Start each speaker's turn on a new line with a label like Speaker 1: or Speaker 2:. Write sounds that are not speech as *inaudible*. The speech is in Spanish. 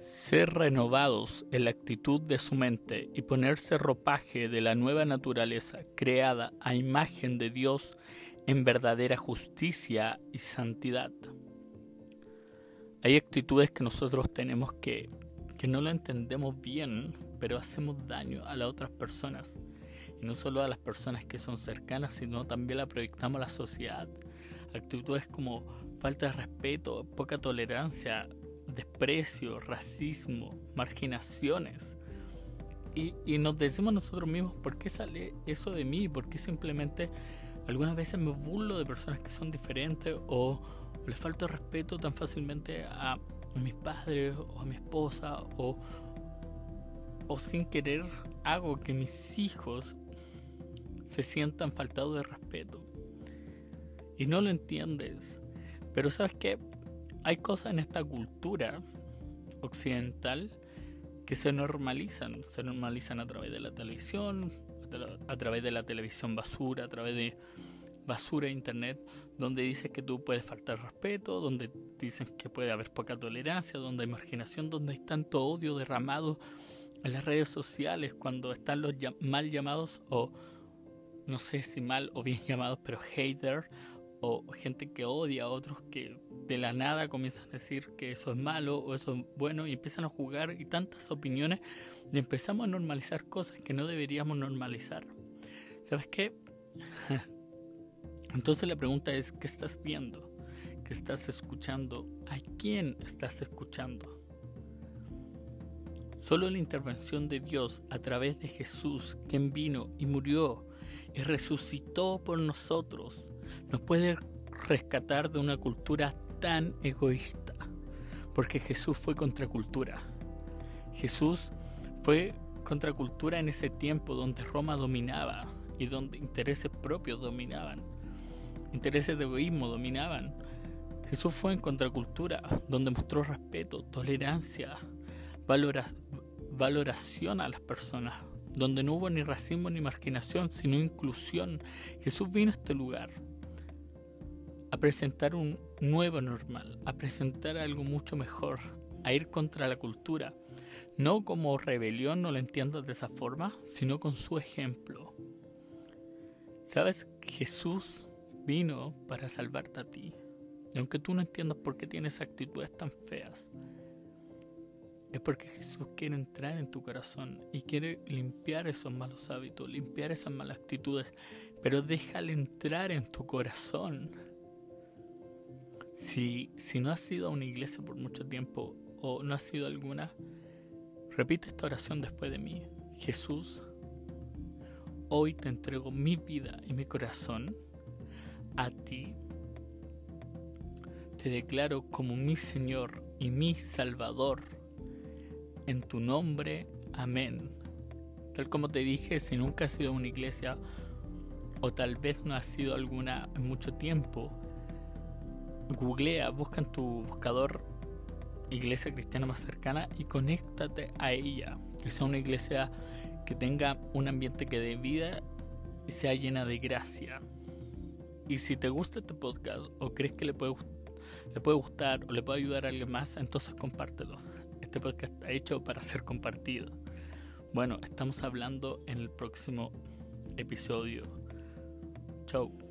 Speaker 1: Ser renovados en la actitud de su mente y ponerse ropaje de la nueva naturaleza creada a imagen de Dios en verdadera justicia y santidad. Hay actitudes que nosotros tenemos que, que no lo entendemos bien, pero hacemos daño a las otras personas. Y no solo a las personas que son cercanas, sino también la proyectamos a la sociedad. Actitudes como falta de respeto, poca tolerancia, desprecio, racismo, marginaciones. Y, y, nos decimos nosotros mismos, ¿por qué sale eso de mí? ¿Por qué simplemente algunas veces me burlo de personas que son diferentes o les falta respeto tan fácilmente a, mis padres o a mi esposa o, o sin querer hago que mis hijos se sientan faltados de respeto. Y no lo entiendes. Pero sabes que hay cosas en esta cultura occidental que se normalizan. Se normalizan a través de la televisión, a través de la televisión basura, a través de basura de internet, donde dices que tú puedes faltar respeto, donde dicen que puede haber poca tolerancia, donde hay marginación, donde hay tanto odio derramado en las redes sociales, cuando están los mal llamados o no sé si mal o bien *laughs* llamados, pero hater o gente que odia a otros que de la nada comienzan a decir que eso es malo o eso es bueno y empiezan a jugar y tantas opiniones y empezamos a normalizar cosas que no deberíamos normalizar. ¿Sabes qué? *laughs* Entonces la pregunta es, ¿qué estás viendo? ¿Qué estás escuchando? ¿A quién estás escuchando? Solo la intervención de Dios a través de Jesús, quien vino y murió y resucitó por nosotros, nos puede rescatar de una cultura tan egoísta. Porque Jesús fue contracultura. Jesús fue contracultura en ese tiempo donde Roma dominaba y donde intereses propios dominaban. Intereses de egoísmo dominaban. Jesús fue en contracultura, donde mostró respeto, tolerancia, valoración a las personas, donde no hubo ni racismo ni marginación, sino inclusión. Jesús vino a este lugar a presentar un nuevo normal, a presentar algo mucho mejor, a ir contra la cultura. No como rebelión, no lo entiendas de esa forma, sino con su ejemplo. ¿Sabes? Jesús vino para salvarte a ti. Y aunque tú no entiendas por qué tienes actitudes tan feas, es porque Jesús quiere entrar en tu corazón y quiere limpiar esos malos hábitos, limpiar esas malas actitudes, pero déjale entrar en tu corazón. Si, si no has sido a una iglesia por mucho tiempo o no has sido alguna, repite esta oración después de mí. Jesús, hoy te entrego mi vida y mi corazón a ti. Te declaro como mi Señor y mi Salvador. En tu nombre, amén. Tal como te dije, si nunca has sido una iglesia o tal vez no has sido alguna en mucho tiempo, googlea, busca en tu buscador iglesia cristiana más cercana y conéctate a ella. Que sea una iglesia que tenga un ambiente que dé vida y sea llena de gracia. Y si te gusta este podcast o crees que le puede, le puede gustar o le puede ayudar a alguien más, entonces compártelo. Este podcast está hecho para ser compartido. Bueno, estamos hablando en el próximo episodio. Chau.